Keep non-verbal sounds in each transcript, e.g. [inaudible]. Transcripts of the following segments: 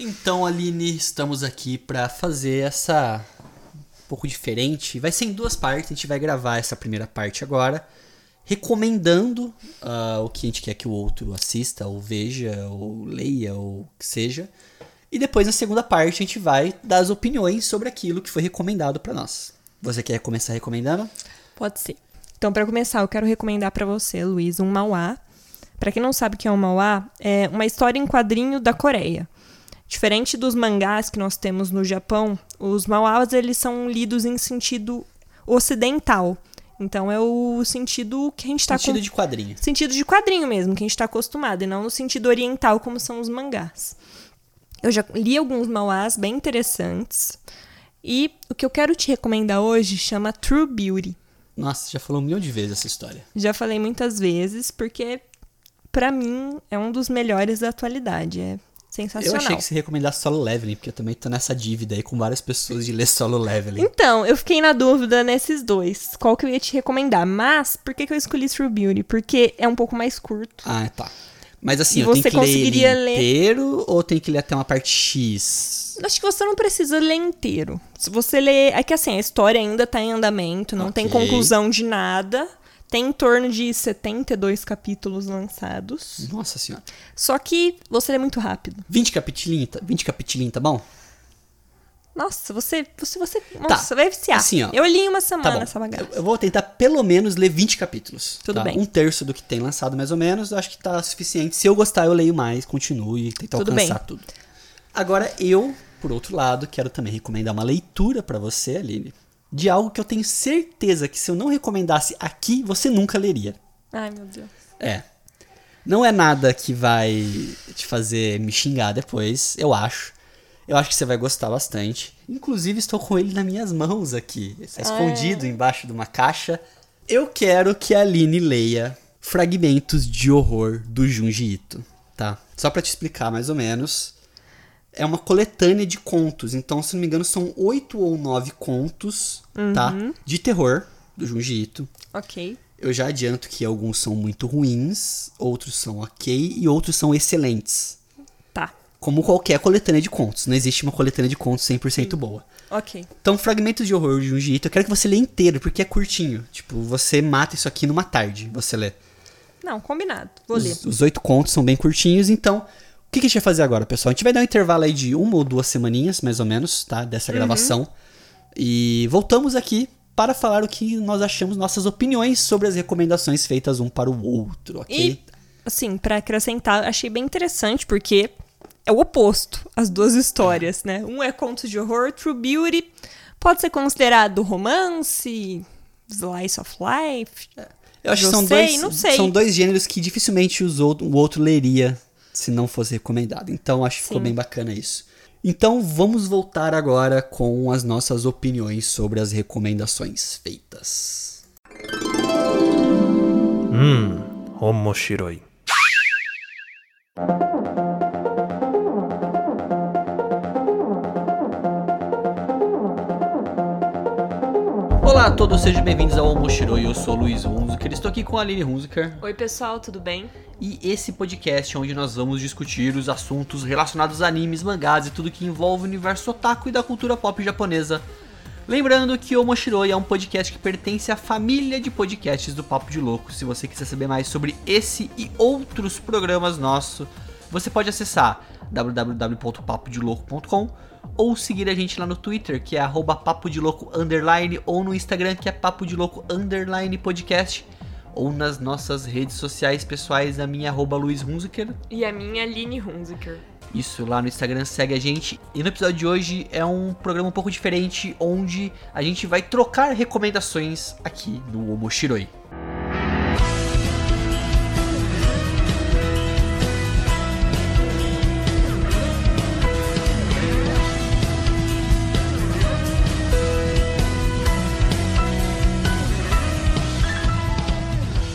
Então, Aline, estamos aqui para fazer essa um pouco diferente. Vai ser em duas partes. A gente vai gravar essa primeira parte agora, recomendando uh, o que a gente quer que o outro assista, ou veja, ou leia, ou que seja. E depois, na segunda parte, a gente vai dar as opiniões sobre aquilo que foi recomendado para nós. Você quer começar recomendando? Pode ser. Então, para começar, eu quero recomendar para você, Luiz, um Mauá. Para quem não sabe o que é um Mauá, é uma história em quadrinho da Coreia. Diferente dos mangás que nós temos no Japão, os Mauás eles são lidos em sentido ocidental. Então é o sentido que a gente está Sentido com... de quadrinho. Sentido de quadrinho mesmo, que a gente está acostumado, e não no sentido oriental como são os mangás. Eu já li alguns Mauás bem interessantes. E o que eu quero te recomendar hoje chama True Beauty. Nossa, já falou um milhão de vezes essa história. Já falei muitas vezes, porque para mim é um dos melhores da atualidade. É sensacional. Eu achei que você recomendasse Solo Leveling, porque eu também tô nessa dívida aí com várias pessoas de ler Solo Leveling. Então, eu fiquei na dúvida nesses dois. Qual que eu ia te recomendar? Mas, por que, que eu escolhi True Beauty? Porque é um pouco mais curto. Ah, tá. Mas assim, eu tenho que ler ele inteiro ler... ou tem que ler até uma parte X? Acho que você não precisa ler inteiro. Se você ler. É que assim, a história ainda tá em andamento, não okay. tem conclusão de nada. Tem em torno de 72 capítulos lançados. Nossa senhora. Só que você lê muito rápido. 20 capítulos, 20 capítulos, tá bom? Nossa, você. Você, você. Tá. Nossa, vai viciar. Assim, ó, eu li em uma semana tá essa bagaça. Eu vou tentar pelo menos ler 20 capítulos. Tudo tá? bem. Um terço do que tem lançado, mais ou menos. Eu acho que tá suficiente. Se eu gostar, eu leio mais, continuo e tento tudo alcançar bem. tudo. Agora, eu, por outro lado, quero também recomendar uma leitura para você, Aline, de algo que eu tenho certeza que se eu não recomendasse aqui, você nunca leria. Ai, meu Deus. É. Não é nada que vai te fazer me xingar depois, eu acho. Eu acho que você vai gostar bastante. Inclusive, estou com ele nas minhas mãos aqui. Está escondido é. embaixo de uma caixa. Eu quero que a Aline leia Fragmentos de Horror do Junji Ito, tá? Só para te explicar mais ou menos. É uma coletânea de contos. Então, se não me engano, são oito ou nove contos, tá? uhum. tá? De terror do Junji Ito. Ok. Eu já adianto que alguns são muito ruins, outros são ok e outros são excelentes como qualquer coletânea de contos. Não existe uma coletânea de contos 100% Sim. boa. Ok. Então, Fragmentos de Horror de Junji Ito, eu quero que você lê inteiro, porque é curtinho. Tipo, você mata isso aqui numa tarde, você lê. Não, combinado. Vou os, ler. Os oito contos são bem curtinhos, então... O que, que a gente vai fazer agora, pessoal? A gente vai dar um intervalo aí de uma ou duas semaninhas, mais ou menos, tá? Dessa uhum. gravação. E voltamos aqui para falar o que nós achamos, nossas opiniões sobre as recomendações feitas um para o outro, ok? E, assim, para acrescentar, achei bem interessante, porque é o oposto, as duas histórias, né? Um é contos de horror, True Beauty, pode ser considerado romance, slice of life. Eu acho que são, sei, dois, são dois gêneros que dificilmente o outro leria se não fosse recomendado. Então acho que ficou bem bacana isso. Então vamos voltar agora com as nossas opiniões sobre as recomendações feitas. Hum, omoshiroi. A todos, sejam bem-vindos ao Almoshiroi, eu sou o Luiz Hunziker, estou aqui com a Aline Hunziker. Oi pessoal, tudo bem? E esse podcast é onde nós vamos discutir os assuntos relacionados a animes, mangás e tudo que envolve o universo otaku e da cultura pop japonesa. Lembrando que o é um podcast que pertence à família de podcasts do Papo de Louco. Se você quiser saber mais sobre esse e outros programas nossos, você pode acessar www.papodelouco.com ou seguir a gente lá no Twitter, que é arroba papo de louco underline, ou no Instagram, que é papo de louco underline podcast, ou nas nossas redes sociais pessoais, a minha arroba Luiz Hunziker. E a minha Aline Hunziker. Isso, lá no Instagram segue a gente. E no episódio de hoje é um programa um pouco diferente, onde a gente vai trocar recomendações aqui no Omoshiroi.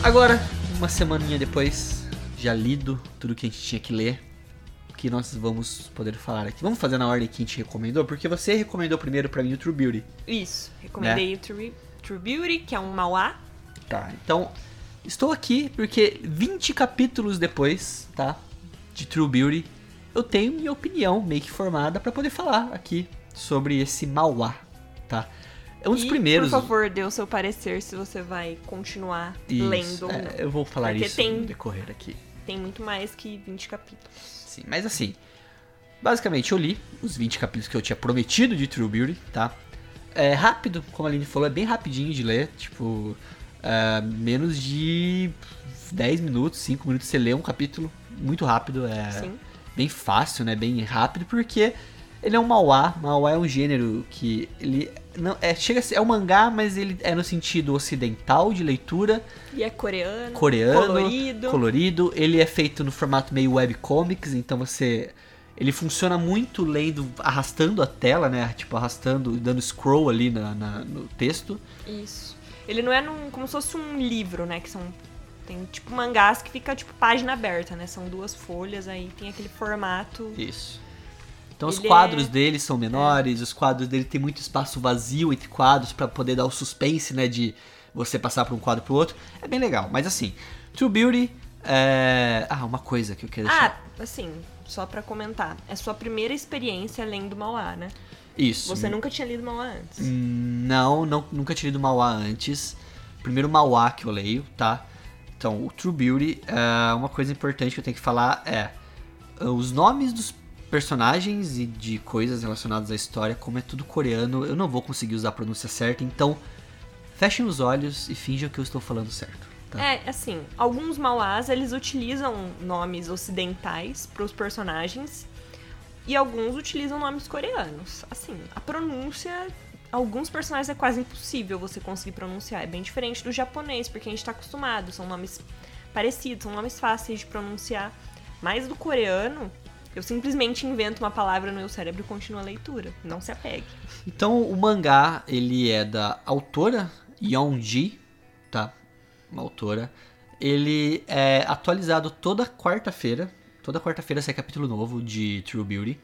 Agora, uma semaninha depois, já lido tudo que a gente tinha que ler, o que nós vamos poder falar aqui. Vamos fazer na ordem que a gente recomendou, porque você recomendou primeiro para mim o True Beauty. Isso, recomendei né? o True, True Beauty, que é um Mauá. Tá, então estou aqui porque 20 capítulos depois, tá? De True Beauty, eu tenho minha opinião meio que formada pra poder falar aqui sobre esse Mauá, tá? É um dos E, primeiros. Por favor, dê o seu parecer se você vai continuar Isso, lendo ou é, não. eu vou falar Porque isso tem- no decorrer aqui. Tem muito mais que 20 capítulos. Sim, mas assim, basicamente eu li os 20 capítulos que eu tinha prometido de True Beauty, tá? É rápido, como a Aline falou, é bem rapidinho de ler, tipo, é, menos de 10 minutos, 5 minutos você lê um capítulo, muito rápido, é Sim. bem fácil, né? Bem rápido, porque ele é um mauá, mauá é um gênero que ele não é chega a ser, é um mangá, mas ele é no sentido ocidental de leitura, E é coreano. coreano, Colorido. colorido. Ele é feito no formato meio webcomics, então você. Ele funciona muito lendo, arrastando a tela, né? Tipo, arrastando, dando scroll ali na, na- no texto. Isso. Ele não é num, como se fosse um livro, né? Que são. Tem tipo mangás que fica tipo página aberta, né? São duas folhas, aí tem aquele formato. Isso. Então os Ele quadros é- dele são menores, os quadros dele tem muito espaço vazio entre quadros pra poder dar o suspense, né? De você passar para um quadro pro outro. É bem legal. Mas assim, True Beauty. É... Ah, uma coisa que eu queria deixar. Ah, assim, só pra comentar. É sua primeira experiência lendo Mauá, né? Isso. Você nunca tinha lido Mauá antes. Hum, Não, não, nunca tinha lido Mauá antes. Primeiro Mauá que eu leio, tá? Então, o True Beauty, é, uma coisa importante que eu tenho que falar é uh, os nomes dos personagens e de coisas relacionadas à história, como é tudo coreano, eu não vou conseguir usar a pronúncia certa, então fechem os olhos e finjam que eu estou falando certo. Tá? É, assim, alguns Mauás, eles utilizam nomes ocidentais pros personagens e alguns utilizam nomes coreanos. Assim, a pronúncia, alguns personagens é quase impossível você conseguir pronunciar. É bem diferente do japonês, porque a gente tá acostumado, são nomes parecidos, são nomes fáceis de pronunciar. Mas do coreano, eu simplesmente invento uma palavra no meu cérebro e continuo a leitura. Não se apegue. Então, o mangá, ele é da autora Yeonji, tá? Uma autora. Ele é atualizado toda quarta-feira. Toda quarta-feira sai capítulo novo de True Beauty.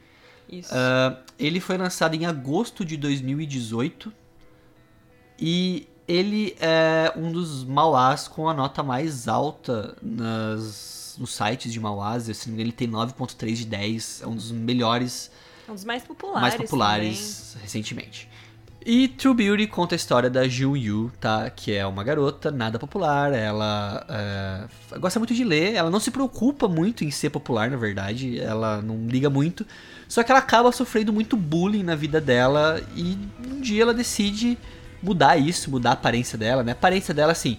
Isso. Ah, ele foi lançado em agosto de 2018. E ele é um dos mauás com a nota mais alta nas, nos sites de mauás. Se não me engano, ele tem 9.3 de 10. É um dos melhores É um dos mais populares. mais populares recentemente. E True Beauty conta a história da Ju Yu, tá? Que é uma garota nada popular. Ela é, gosta muito de ler. Ela não se preocupa muito em ser popular, na verdade. Ela não liga muito. Só que ela acaba sofrendo muito bullying na vida dela. E um dia ela decide mudar isso, mudar a aparência dela, né? A aparência dela, assim,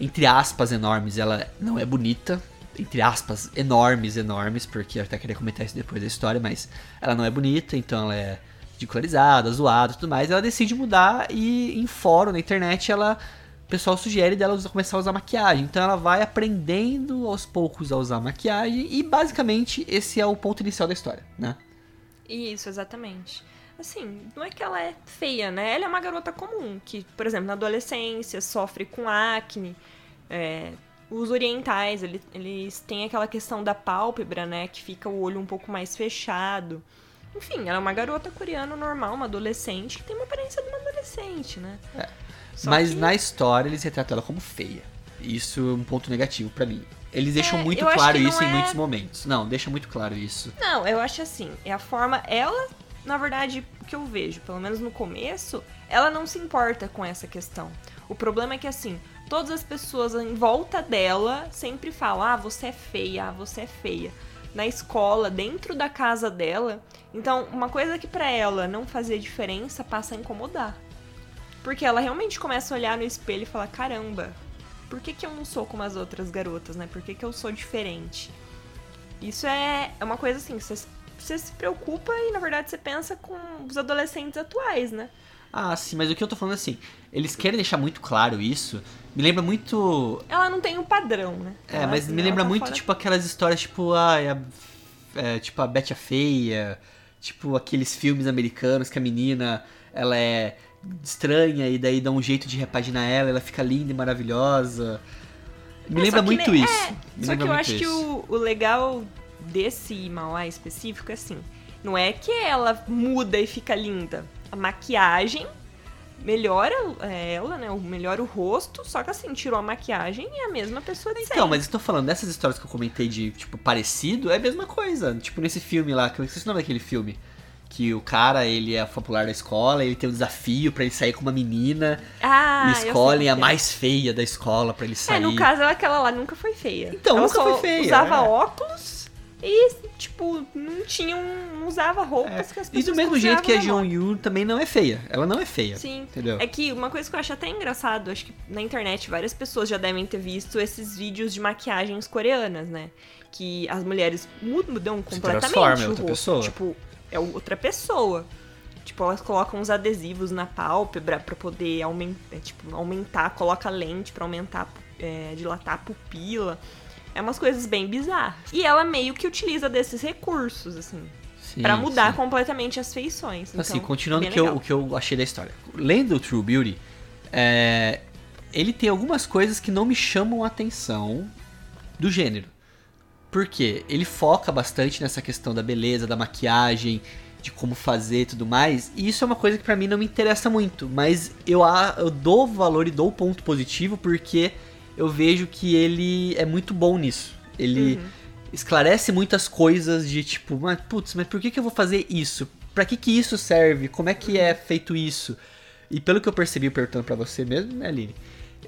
entre aspas enormes, ela não é bonita. Entre aspas, enormes, enormes, porque eu até queria comentar isso depois da história, mas ela não é bonita, então ela é ridicularizada, zoada tudo mais. Ela decide mudar e em fórum, na internet, ela. O pessoal sugere dela começar a usar maquiagem. Então ela vai aprendendo aos poucos a usar maquiagem e basicamente esse é o ponto inicial da história, né? Isso, exatamente. Assim, não é que ela é feia, né? Ela é uma garota comum, que, por exemplo, na adolescência sofre com acne. é, os orientais, ele- eles têm aquela questão da pálpebra, né? Que fica o olho um pouco mais fechado. Enfim, ela é uma garota coreana normal, uma adolescente, que tem uma aparência de uma adolescente, né? Só Mas que- na história eles retratam ela como feia. Isso é um ponto negativo pra mim. Eles deixam É, muito claro isso em é- muitos momentos. Não, deixa muito claro isso. Não, eu acho assim, é a forma. Ela, na verdade, o que eu vejo, pelo menos no começo, ela não se importa com essa questão. O problema é que, assim, todas as pessoas em volta dela sempre falam: ah, você é feia, ah, você é feia. Na escola, dentro da casa dela. Então, uma coisa que pra ela não fazia diferença passa a incomodar. Porque ela realmente começa a olhar no espelho e falar: caramba, por que, que eu não sou como as outras garotas, né? Por que, que eu sou diferente? Isso é, é uma coisa assim, você, você se preocupa e na verdade você pensa com os adolescentes atuais, né? Ah, sim, mas o que eu tô falando é assim, eles querem deixar muito claro isso. Me lembra muito. Ela não tem um padrão, né? É, Ela, mas me lembra tá muito, fora- tipo, aquelas histórias, tipo, ai, a, é, tipo, a Betty a Feia, tipo, aqueles filmes americanos que a menina, ela é estranha e daí dá um jeito de repaginar ela, ela fica linda e maravilhosa. Me É, lembra que muito ne- isso. é, Me só que eu acho que isso. o, o legal desse Mauá específico é assim, não é que ela muda e fica linda. A maquiagem melhora ela, né? Melhora o rosto, só que assim, tirou a maquiagem e é a mesma pessoa de Então, sempre. mas eu tô falando dessas histórias que eu comentei de, tipo, parecido, é a mesma coisa. Tipo, nesse filme lá, que eu não sei o nome daquele filme. Que o cara, ele é popular da escola, ele tem um desafio pra ele sair com uma menina Ah, e escolhem a é. mais feia da escola pra ele sair. É, no caso, ela- aquela lá nunca foi feia. Então, ela nunca foi feia, usava é. óculos e, tipo, não tinha não usava roupas que as É. E pessoas do mesmo jeito que a Jeon Yu também não é feia. Ela não é feia. Sim. Entendeu? É que uma coisa que eu acho até engraçado, acho que na internet várias pessoas já devem ter visto esses vídeos de maquiagens coreanas, né? Que as mulheres mudam completamente transforma, é outra rosto. pessoa. Tipo, é outra pessoa. Tipo, elas colocam uns adesivos na pálpebra pra poder aumentar, tipo, aumentar, coloca lente pra aumentar, é, dilatar a pupila. É umas coisas bem bizarras. E ela meio que utiliza desses recursos, assim, Sim, pra mudar sim. completamente as feições. Então, assim, continuando que eu, o que eu achei da história. Lendo o True Beauty, é, ele tem algumas coisas que não me chamam a atenção do gênero. Por quê? Ele foca bastante nessa questão da beleza, da maquiagem, de como fazer e tudo mais. E isso é uma coisa que pra mim não me interessa muito. Mas eu, a- eu dou valor e dou ponto positivo porque eu vejo que ele é muito bom nisso. Ele esclarece muitas coisas de tipo, mas putz, mas por que, que eu vou fazer isso? Pra que que isso serve? Como é que é feito isso? E pelo que eu percebi perguntando pra você mesmo, né, Aline?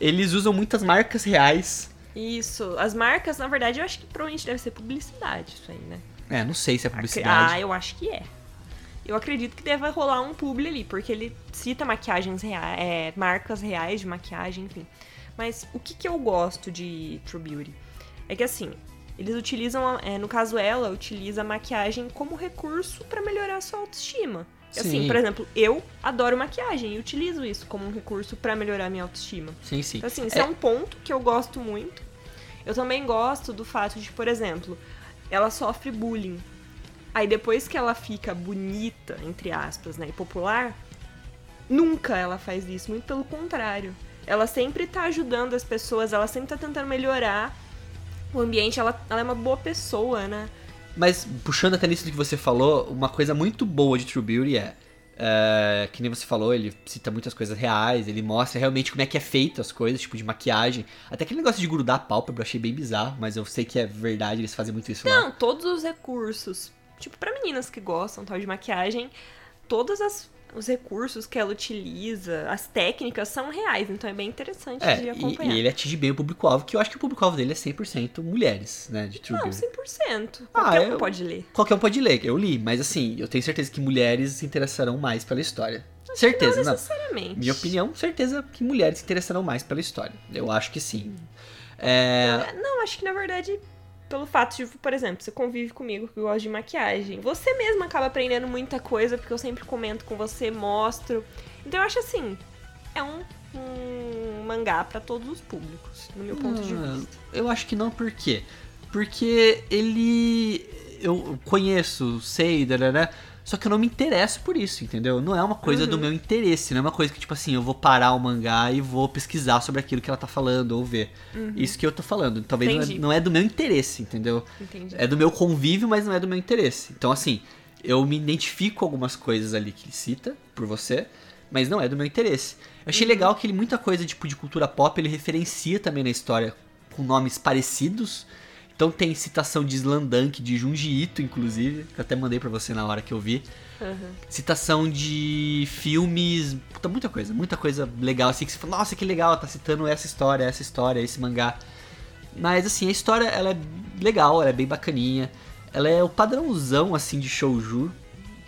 Eles usam muitas marcas reais. Isso. As marcas, na verdade, eu acho que provavelmente deve ser publicidade isso aí, né? É, não sei se é Ah, publicidade. eu acho que é. Eu acredito que deve rolar um publi ali, porque ele cita maquiagens reais, é, marcas reais de maquiagem, enfim. Mas o que, que eu gosto de True Beauty? É que assim, eles utilizam, é, no caso ela, utiliza a maquiagem como recurso pra melhorar a sua autoestima. Assim, Sim. por exemplo, eu adoro maquiagem e utilizo isso como um recurso pra melhorar a minha autoestima. Sim, sim. Então, assim, isso é. um ponto que eu gosto muito. Eu também gosto do fato de, por exemplo, ela sofre bullying. Aí depois que ela fica bonita, entre aspas, né, e popular, nunca ela faz isso, muito pelo contrário. Ela sempre tá ajudando as pessoas, ela sempre tá tentando melhorar o ambiente, ela, ela é uma boa pessoa, né? Mas puxando até nisso do que você falou, uma coisa muito boa de True Beauty é, é, que nem você falou, ele cita muitas coisas reais, ele mostra realmente como é que é feito as coisas, tipo de maquiagem. Até aquele negócio de grudar a pálpebra eu achei bem bizarro, mas eu sei que é verdade, eles fazem muito isso lá. Não, todos os recursos. Tipo, pra meninas que gostam tal de maquiagem, todos as- os recursos que ela utiliza, as técnicas são reais, então é bem interessante de É, e, acompanhar. e ele atinge bem o público-alvo, que eu acho que o público-alvo dele é 100% mulheres, né, de True Não, Beauty. 100%. Ah, Qualquer um eu- pode ler. Qualquer um pode ler, eu li, mas assim, eu tenho certeza que mulheres se interessarão mais pela história. certeza, Não não. necessariamente. Minha opinião, certeza que mulheres se interessarão mais pela história. Eu acho que sim. É, É, Não, acho que na verdade, pelo fato de, por exemplo, você convive comigo que gosta de maquiagem, você mesma acaba aprendendo muita coisa, porque eu sempre comento com você, mostro. Então eu acho assim, é um, um mangá pra todos os públicos, no meu ponto de Ah, vista. Eu acho que não, por quê? Porque ele. Eu conheço, sei, né? Só que eu não me interesso por isso, entendeu? Não é uma coisa Uhum. do meu interesse, não é uma coisa que, tipo assim, eu vou parar o mangá e vou pesquisar sobre aquilo que ela tá falando ou ver. Isso que eu tô falando. Talvez não é, Uhum. Não é do meu interesse, entendeu? Entendi. É do meu convívio, mas não é do meu interesse. Então, assim, eu me identifico com algumas coisas ali que ele cita por você, mas não é do meu interesse. Eu achei legal que ele, muita coisa tipo, de cultura pop ele referencia também na história com nomes parecidos. Então tem citação de Slandunk, de Junji Ito, inclusive, que eu até mandei pra você na hora que eu vi. Uhum. Citação de filmes, puta, muita coisa, muita coisa legal, assim, que você fala, nossa, que legal, tá citando essa história, essa história, esse mangá. Mas, assim, a história, ela é legal, ela é bem bacaninha. Ela é o padrãozão, assim, de shouju,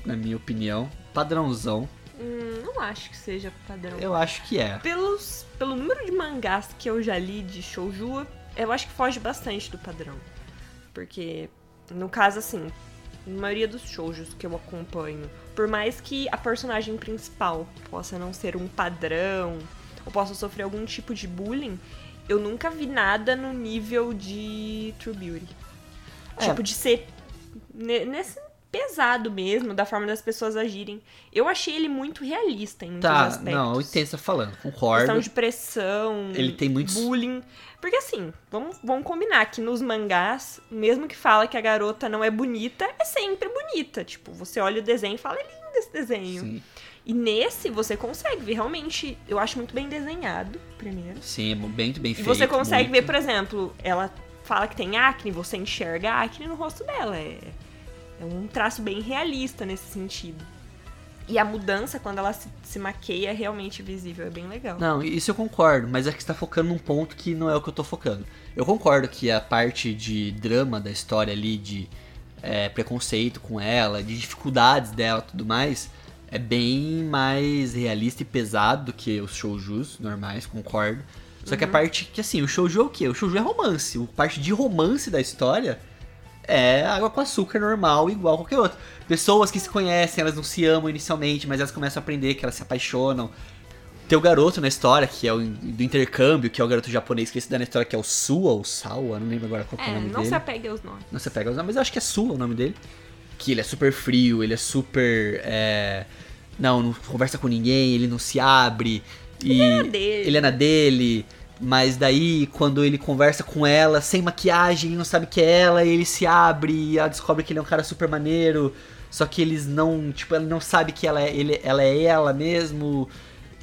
na minha opinião. Padrãozão, Hum, não acho que seja padrão. eu acho que é. Pelos, pelo número de mangás que eu já li de shouju, eu acho que foge bastante do padrão. Porque, no caso, assim, na maioria dos shoujos que eu acompanho, por mais que a personagem principal possa não ser um padrão, ou possa sofrer algum tipo de bullying, eu nunca vi nada no nível de True Beauty. É. Tipo, de ser ne- nesse pesado mesmo, da forma das pessoas agirem. Eu achei ele muito realista em muitos Tá, aspectos. não, eu entendo você tá falando, Questão concordo. de pressão, Ele tem muitos- bullying. Porque assim, vamos, vamos combinar que nos mangás, mesmo que fala que a garota não é bonita, é sempre bonita. Tipo, você olha o desenho e fala, é lindo esse desenho. Sim, E nesse você consegue ver, realmente, eu acho muito bem desenhado, primeiro. sim, é bem, bem E feito. você consegue muito. ver, por exemplo, ela fala que tem acne, você enxerga a acne no rosto dela. É, é um traço bem realista nesse sentido. E a mudança, quando ela se, se maqueia, é realmente visível. É bem legal. Não, isso eu concordo, mas é que você tá focando num ponto que não é o que eu tô focando. Eu concordo que a parte de drama da história ali, de é, preconceito com ela, de dificuldades dela e tudo mais, é bem mais realista e pesado do que os shoujus normais, concordo. Só que a parte que, assim, o shouju é o quê? O shouju é romance. A parte de romance da história é água com açúcar normal, igual qualquer outro. Pessoas que se conhecem, elas não se amam inicialmente, mas elas começam a aprender que elas se apaixonam. Tem o garoto na história, que é o do intercâmbio, que é o garoto japonês que esse da na história, que é o Sua ou Sawa, não lembro agora qual que é, o É, nome não dele. se apegue aos nomes. Não se pega aos nomes, mas eu acho que é Sua o nome dele. Que ele é super frio, ele é super. é, Não, não conversa com ninguém, ele não se abre. E é na dele. ele é na dele. Mas daí, quando ele conversa com ela, sem maquiagem, não sabe que é ela, e ele se abre e ela descobre que ele é um cara super maneiro. Só que eles não, tipo, ela não sabe que ela é, ele, ela é ela mesmo.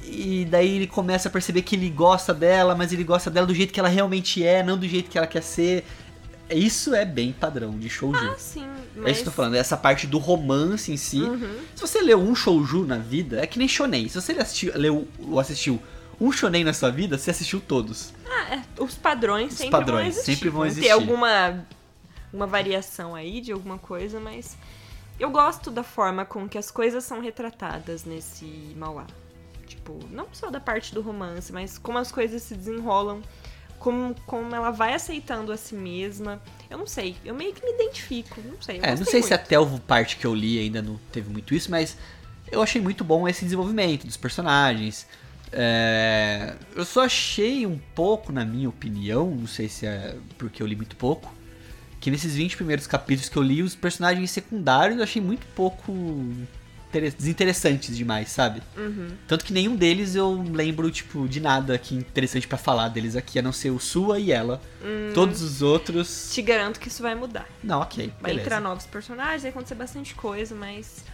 E daí ele começa a perceber que ele gosta dela, mas ele gosta dela do jeito que ela realmente é, não do jeito que ela quer ser. Isso é bem padrão de shouju. Ah, sim. Mas... É isso que eu tô falando, essa parte do romance em si. Uhum. Se você leu um shouju na vida, é que nem shonen. Se você assistiu, leu ou assistiu um shonen na sua vida, você assistiu todos. Ah, é, os padrões Os sempre padrões vão existir. sempre vão existir. alguma uma variação aí de alguma coisa, mas eu gosto da forma com que as coisas são retratadas nesse Mauá. Tipo, não só da parte do romance, mas como as coisas se desenrolam, como, como ela vai aceitando a si mesma. Eu não sei, eu meio que me identifico, não sei. É, não sei se muito. até o parte que eu li ainda não teve muito isso, mas eu achei muito bom esse desenvolvimento dos personagens. É, eu só achei um pouco, na minha opinião, não sei se é porque eu li muito pouco, que nesses 20 primeiros capítulos que eu li, os personagens secundários eu achei muito pouco inter- desinteressantes demais, sabe? Uhum. Tanto que nenhum deles eu lembro, tipo, de nada que interessante pra falar deles aqui, a não ser o Sua e ela. Todos os outros. Te garanto que isso vai mudar. Não, ok. Vai beleza. entrar novos personagens, vai acontecer bastante coisa, mas.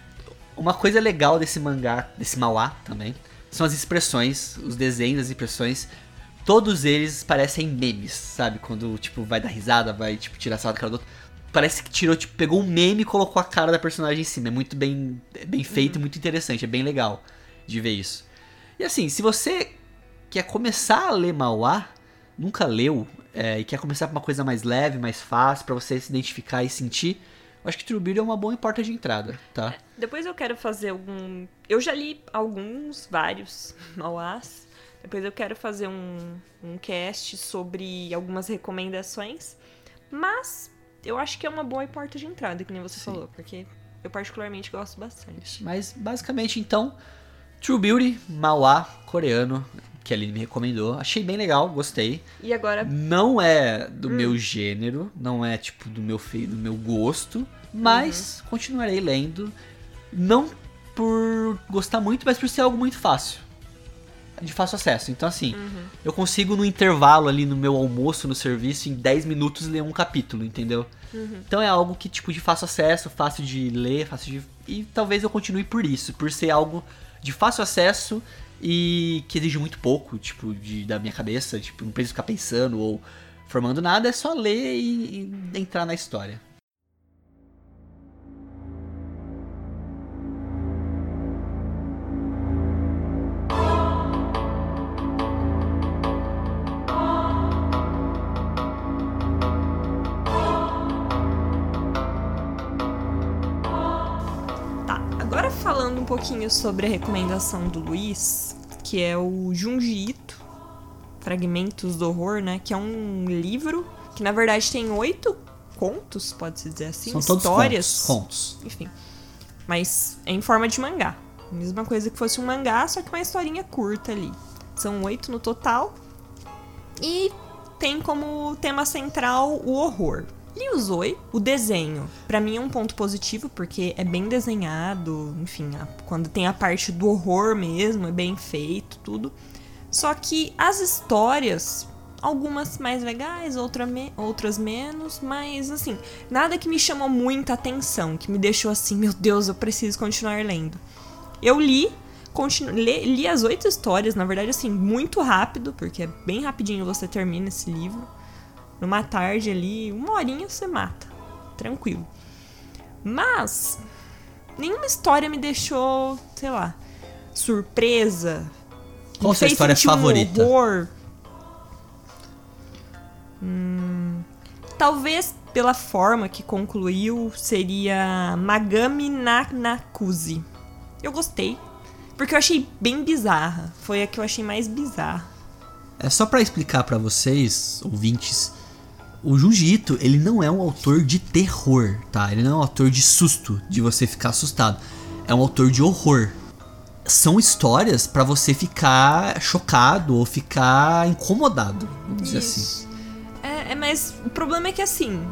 Uma coisa legal desse mangá, desse Mauá também, são as expressões, os desenhos, as expressões. Todos eles parecem memes, sabe? Quando, tipo, vai dar risada, vai, tipo, tirar sarro da cara do outro. Parece que tirou, tipo, pegou um meme e colocou a cara da personagem em cima. É muito bem, é bem feito e muito interessante. É bem legal de ver isso. E assim, se você quer começar a ler Mauá, nunca leu, é, e quer começar por uma coisa mais leve, mais fácil, pra você se identificar e sentir, acho que True Beauty é uma boa porta de entrada, tá? Depois eu quero fazer algum. Eu já li alguns, vários [laughs] Mauás. Depois eu quero fazer um, um cast sobre algumas recomendações. Mas eu acho que é uma boa porta de entrada, que nem você Sim. falou, porque eu particularmente gosto bastante. Mas basicamente então, True Beauty, Mauá, coreano, que a Aline me recomendou. Achei bem legal, gostei. E agora, Não é do meu gênero, não é tipo do meu feio, do meu gosto, mas continuarei lendo. Não por gostar muito, mas por ser algo muito fácil. De fácil acesso. Então, assim, eu consigo no intervalo ali no meu almoço no serviço, em 10 minutos, ler um capítulo, entendeu? Então é algo que, tipo, de fácil acesso, fácil de ler, fácil de. E talvez eu continue por isso, por ser algo de fácil acesso e que exige muito pouco, tipo, de, da minha cabeça, tipo, não preciso ficar pensando ou formando nada, é só ler e, e entrar na história. Pouquinho sobre a recomendação do Luiz, que é o Junji Ito, Fragmentos do Horror, né? Que é um livro que na verdade tem oito contos, pode-se dizer assim, São todos histórias. contos. contos. enfim. Mas é em forma de mangá. Mesma coisa que fosse um mangá, só que uma historinha curta ali. São oito no total. E tem como tema central o horror. Li o Zoe, o desenho, pra mim é um ponto positivo, porque é bem desenhado, enfim, a- quando tem a parte do horror mesmo, é bem feito, tudo. Só que as histórias, algumas mais legais, outra me- outras menos, mas assim, nada que me chamou muita atenção, que me deixou assim, meu Deus, eu preciso continuar lendo. Eu li, continu- le- li as oito histórias, na verdade, assim, muito rápido, porque é bem rapidinho você termina esse livro. Numa tarde ali, uma horinha você mata. Tranquilo. Mas, nenhuma história me deixou, sei lá, surpresa. Qual a sua história sentir um favorita? horror. Hum, talvez pela forma que concluiu seria Magami na Nakuzi. Eu gostei. Porque eu achei bem bizarra. Foi a que eu achei mais bizarra. É só pra explicar pra vocês, ouvintes, o Junji Ito, ele não é um autor de terror, tá? Ele não é um autor de susto, de você ficar assustado. É um autor de horror. São histórias pra você ficar chocado ou ficar incomodado, vamos dizer assim. É, é, mas o problema é que assim.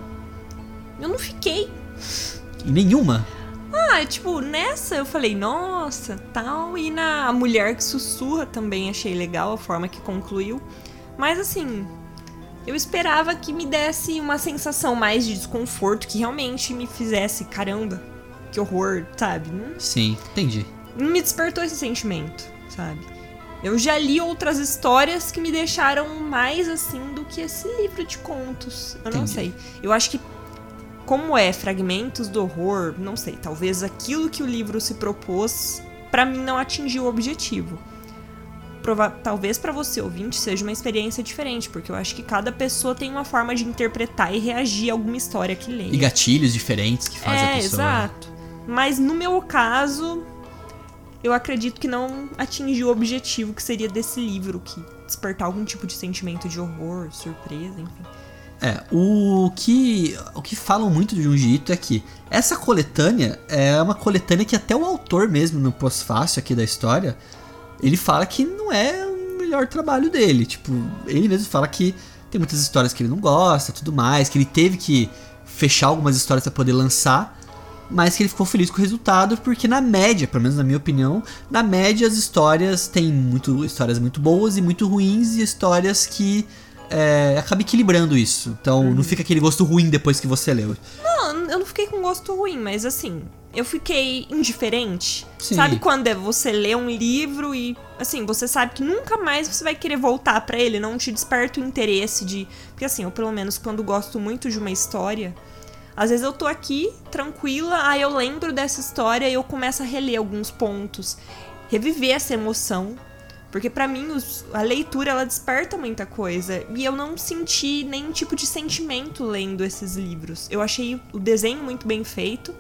Eu não fiquei. E nenhuma. Ah, tipo, nessa eu falei, nossa, tal. E na Mulher que Sussurra também achei legal a forma que concluiu. Mas assim, eu esperava que me desse uma sensação mais de desconforto, que realmente me fizesse, caramba, que horror, sabe? Não, Sim, entendi. não me despertou esse sentimento, sabe? Eu já li outras histórias que me deixaram mais assim do que esse livro de contos. Eu não Entendi. sei. Eu acho que, como é fragmentos do horror, não sei. Talvez aquilo que o livro se propôs, pra mim não atingiu o objetivo. Prova talvez pra você, ouvinte, seja uma experiência diferente, porque eu acho que cada pessoa tem uma forma de interpretar e reagir a alguma história que lê. E gatilhos diferentes que fazem É, a pessoa. exato. Mas no meu caso, eu acredito que não atingiu o objetivo que seria desse livro, que despertar algum tipo de sentimento de horror, surpresa, enfim. É, o que, o que falam muito do Junji Ito é que essa coletânea é uma coletânea que até o autor mesmo, no pós-fácil aqui da história, ele fala que não é o melhor trabalho dele. Tipo, ele mesmo fala que tem muitas histórias que ele não gosta, tudo mais, que ele teve que fechar algumas histórias para poder lançar, mas que ele ficou feliz com o resultado, porque na média, pelo menos na minha opinião, na média as histórias têm muito, histórias muito boas e muito ruins, e histórias que é, acaba equilibrando isso. Então Uhum. não fica aquele gosto ruim depois que você leu. Não, eu não fiquei com gosto ruim, mas assim, eu fiquei indiferente. Sim. Sabe quando é você lê um livro e, assim, você sabe que nunca mais você vai querer voltar pra ele, não te desperta o interesse de. Porque assim, eu pelo menos quando gosto muito de uma história. Às vezes eu tô aqui, tranquila, aí eu lembro dessa história e eu começo a reler alguns pontos, reviver essa emoção. Porque pra mim os- a leitura ela desperta muita coisa. E eu não senti nenhum tipo de sentimento lendo esses livros. Eu achei o desenho muito bem feito,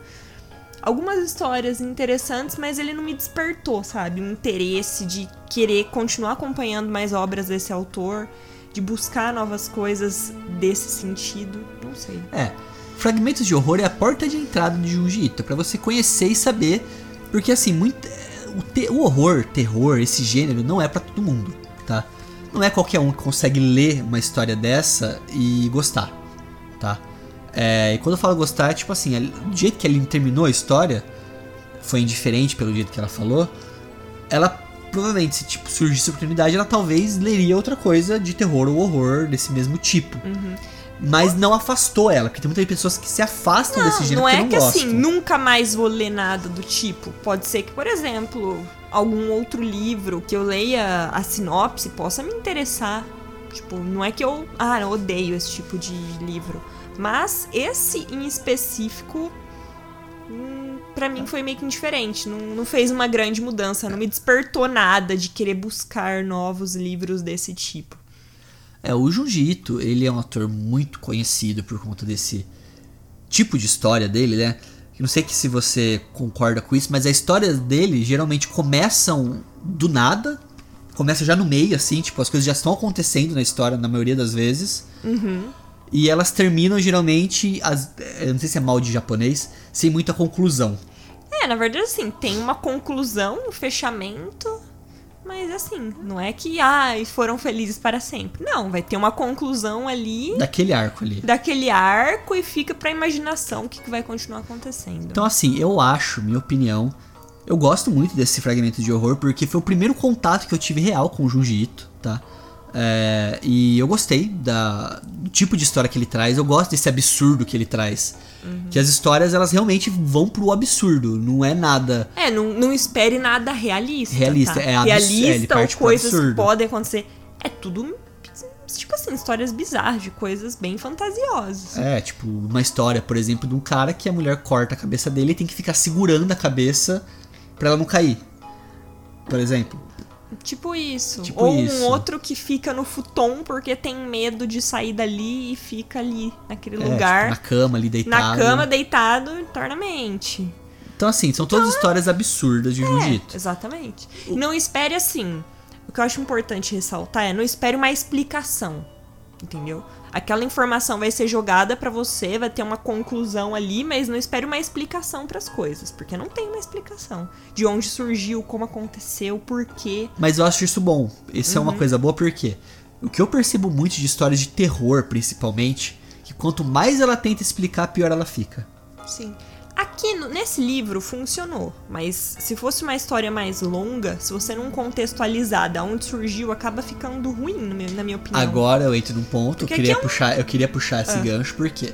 algumas histórias interessantes, mas ele não me despertou, sabe, um interesse de querer continuar acompanhando mais obras desse autor, de buscar novas coisas desse sentido, não sei. É, Fragmentos de Horror é a porta de entrada de Junji Ito, pra você conhecer e saber, porque assim, muito, o, te- o horror, terror, esse gênero não é pra todo mundo, tá? Não é qualquer um que consegue ler uma história dessa e gostar, tá? É, e quando eu falo gostar, é tipo assim, é, do jeito que ele terminou a história, foi indiferente pelo jeito que ela falou, ela provavelmente, se tipo, surgisse a oportunidade, ela talvez leria outra coisa de terror ou horror desse mesmo tipo. Mas não afastou ela, porque tem muitas pessoas que se afastam desse gênero não é não que gostam. assim, nunca mais vou ler nada do tipo. Pode ser que, por exemplo, algum outro livro que eu leia a sinopse possa me interessar. Tipo, não é que eu, ah, eu odeio esse tipo de livro. Mas esse em específico, hum, pra mim foi meio que indiferente. Não, não fez uma grande mudança, não me despertou nada de querer buscar novos livros desse tipo. É, o Junji ele é um ator muito conhecido por conta desse tipo de história dele, né? Não sei que se você concorda com isso, mas as histórias dele geralmente começam do nada, começa já no meio, assim, tipo, as coisas já estão acontecendo na história na maioria das vezes. E elas terminam geralmente, as, eu não sei se é mal de japonês, sem muita conclusão. É, na verdade, assim, tem uma conclusão, um fechamento, Mas assim, não é que ai, foram felizes para sempre. Não, vai ter uma conclusão ali Daquele arco ali. daquele arco e fica pra imaginação o que, que vai continuar acontecendo. Então, assim, eu acho, minha opinião, eu gosto muito desse fragmento de horror porque foi o primeiro contato que eu tive real com o Junji Ito, tá? É, e eu gostei da, do tipo de história que ele traz, eu gosto desse absurdo que ele traz. Que as histórias, elas realmente vão pro absurdo, não é nada... É, não, não espere nada realista. Realista, tá? é abs- é, Realista ou coisas podem acontecer. É tudo, tipo assim, histórias bizarras, de coisas bem fantasiosas. É, tipo, uma história, por exemplo, de um cara que a mulher corta a cabeça dele e tem que ficar segurando a cabeça pra ela não cair. Por exemplo. Tipo isso. Tipo Ou isso. um outro que fica no futon porque tem medo de sair dali e fica ali, naquele é, lugar. tipo, na cama ali deitado. na cama, deitado eternamente. Então, assim, são todas histórias absurdas de Jiu-Jitsu. É, exatamente. Não espere assim. O que eu acho importante ressaltar é não espere uma explicação. Entendeu? Aquela informação vai ser jogada pra você, vai ter uma conclusão ali, mas não espere uma explicação pras coisas, porque não tem uma explicação de onde surgiu, como aconteceu, por quê. Mas eu acho isso bom. Isso é Uhum. uma coisa boa porque o que eu percebo muito de histórias de terror, principalmente, que quanto mais ela tenta explicar, pior ela fica. Sim. Aqui no- nesse livro funcionou, mas se fosse uma história mais longa, se você não contextualizar da onde surgiu, acaba ficando ruim, meu- na minha opinião. Agora eu entro num ponto, eu queria é um- puxar, eu queria puxar esse Ah. gancho porque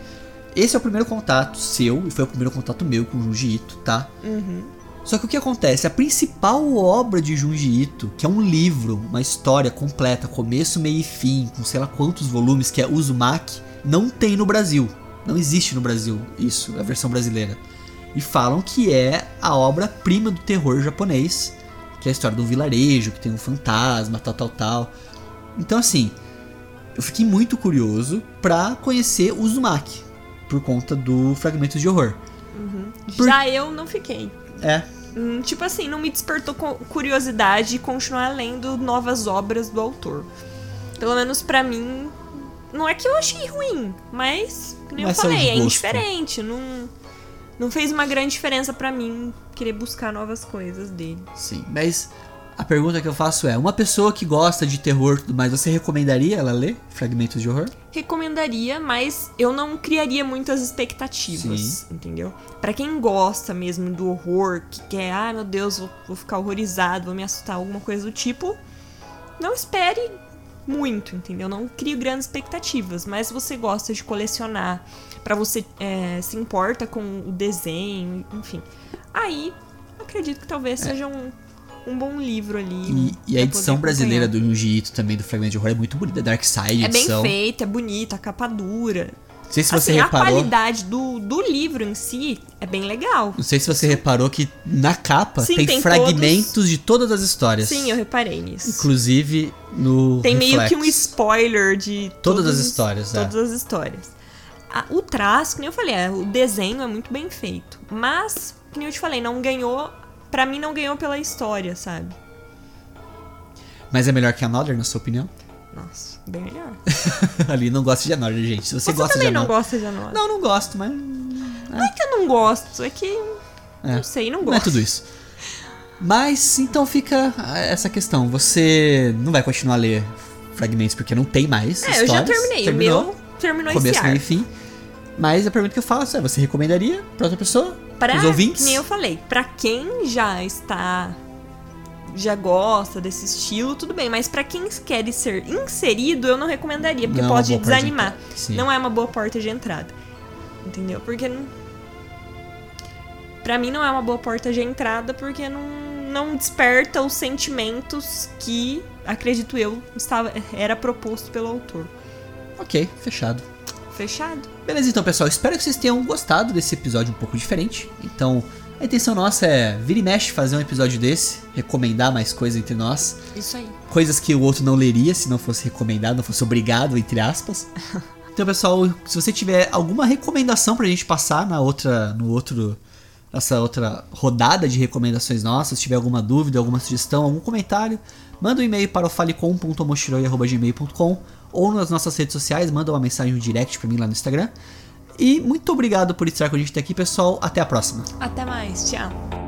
esse é o primeiro contato seu e foi o primeiro contato meu com o Junji Ito, tá? Uhum. Só que o que acontece? A principal obra de Junji Ito, que é um livro, uma história completa, começo, meio e fim, com sei lá quantos volumes, que é Uzumaki, não tem no Brasil. Não existe no Brasil isso, a versão brasileira. E falam que é a obra-prima do terror japonês, que é a história de um vilarejo, que tem um fantasma, tal, tal, tal. Então, assim, eu fiquei muito curioso pra conhecer Uzumaki, por conta do Fragmentos de Horror. Por- Já eu não fiquei. É, Hum, Tipo assim, não me despertou curiosidade de continuar lendo novas obras do autor. Pelo menos pra mim, não é que eu achei ruim, mas, como eu Mas falei, é gosto. indiferente. Não, não fez uma grande diferença pra mim querer buscar novas coisas dele. Sim, mas a pergunta que eu faço é: uma pessoa que gosta de terror e tudo mais, você recomendaria ela ler fragmentos de horror? Recomendaria, mas eu não criaria muitas expectativas, Sim. entendeu? Pra quem gosta mesmo do horror, que quer, ah, meu Deus, vou, vou ficar horrorizado, vou me assustar, alguma coisa do tipo, não espere muito, entendeu? Não crie grandes expectativas, mas se você gosta de colecionar, pra você é, se importa com o desenho, enfim, aí acredito que talvez seja um, um bom livro ali. É. E, e a edição brasileira do Ito também, do Fragmento de Horror, é muito bonita. Dark Side É bem edição. feita, é bonita, a capa dura. Não sei se você assim, a reparou. qualidade do, do livro em si é bem legal. Não sei se você reparou que na capa Sim, tem, tem fragmentos de todas as histórias. Sim, eu reparei nisso. Inclusive no. Tem meio que um spoiler de Todas todos as os- histórias, é. Todas as histórias. O traço, que nem eu falei, é, o desenho é muito bem feito. Mas, que nem eu te falei, não ganhou. Pra mim, não ganhou pela história, sabe? Mas é melhor que Another, na sua opinião? Nossa, bem melhor. [laughs] Ali não gosta de Another, gente. Se você, Você gosta de também não gosta de Another. Não, não gosto, mas. Não é que eu não gosto, é que. É. Não sei, não gosto. Não é tudo isso. Mas então fica essa questão. Você não vai continuar a ler fragmentos porque não tem mais. É, eu já histórias. terminei. Terminou, O meu terminou começo, esse ar. fim. Mas a pergunta que eu faço é: você recomendaria pra outra pessoa? Pra, Os ouvintes? nem eu falei, pra quem já está já gosta desse estilo, tudo bem, mas pra quem quer ser inserido, eu não recomendaria, porque Não é pode de desanimar. Sim. Não é uma boa porta de entrada. Entendeu? Porque não Pra mim não é uma boa porta de entrada porque não não desperta os sentimentos que, acredito eu, estava era proposto pelo autor. Ok, fechado. Fechado? Beleza, então, pessoal. Espero que vocês tenham gostado desse episódio um pouco diferente. Então, a intenção nossa é vira e mexe fazer um episódio desse, recomendar mais coisas entre nós. Isso aí. coisas que o outro não leria se não fosse recomendado, não fosse obrigado, entre aspas. [laughs] Então, pessoal, se você tiver alguma recomendação pra gente passar na outra, no outro, nessa outra rodada de recomendações nossas, se tiver alguma dúvida, alguma sugestão, algum comentário, manda um e-mail para o falecom.mochiroi.gmail.com ou nas nossas redes sociais, manda uma mensagem direct pra mim lá no Instagram. E muito obrigado por estar com a gente até aqui, pessoal. Até a próxima. Até mais. Tchau.